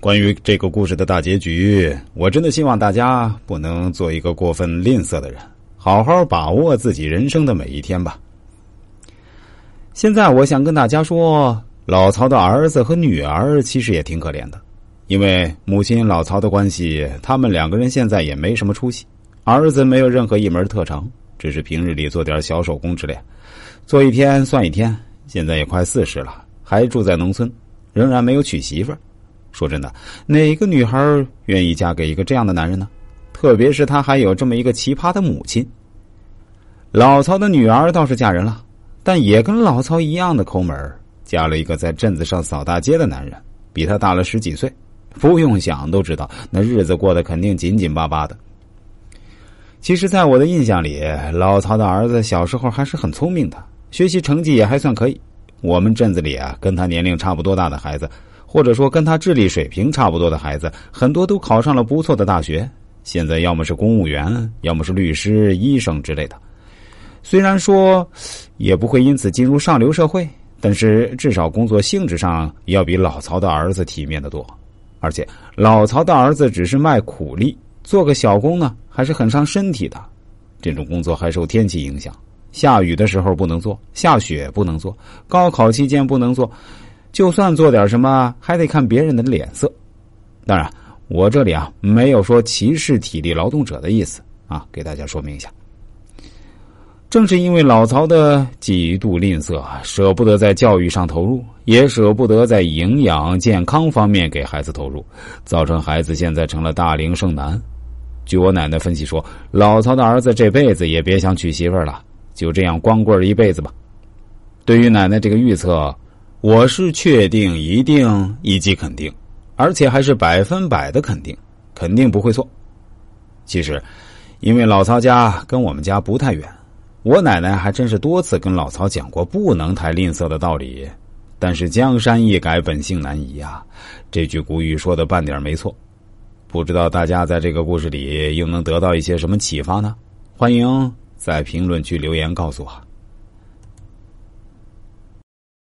关于这个故事的大结局，我真的希望大家不能做一个过分吝啬的人，好好把握自己人生的每一天吧。现在我想跟大家说，老曹的儿子和女儿其实也挺可怜的，因为母亲老曹的关系，他们两个人现在也没什么出息。儿子没有任何一门特长，只是平日里做点小手工之类，做一天算一天。现在也快四十了，还住在农村，仍然没有娶媳妇儿。说真的，哪个女孩愿意嫁给一个这样的男人呢？特别是他还有这么一个奇葩的母亲。老曹的女儿倒是嫁人了，但也跟老曹一样的抠门嫁了一个在镇子上扫大街的男人，比他大了十几岁。不用想都知道，那日子过得肯定紧紧巴巴的。其实，在我的印象里，老曹的儿子小时候还是很聪明的，学习成绩也还算可以。我们镇子里啊，跟他年龄差不多大的孩子。或者说跟他智力水平差不多的孩子，很多都考上了不错的大学。现在要么是公务员，要么是律师、医生之类的。虽然说也不会因此进入上流社会，但是至少工作性质上要比老曹的儿子体面的多。而且老曹的儿子只是卖苦力，做个小工呢，还是很伤身体的。这种工作还受天气影响，下雨的时候不能做，下雪不能做，高考期间不能做。就算做点什么，还得看别人的脸色。当然，我这里啊没有说歧视体力劳动者的意思啊，给大家说明一下。正是因为老曹的极度吝啬，舍不得在教育上投入，也舍不得在营养健康方面给孩子投入，造成孩子现在成了大龄剩男。据我奶奶分析说，老曹的儿子这辈子也别想娶媳妇了，就这样光棍一辈子吧。对于奶奶这个预测。我是确定、一定以及肯定，而且还是百分百的肯定，肯定不会错。其实，因为老曹家跟我们家不太远，我奶奶还真是多次跟老曹讲过不能太吝啬的道理。但是江山易改，本性难移啊，这句古语说的半点没错。不知道大家在这个故事里又能得到一些什么启发呢？欢迎在评论区留言告诉我。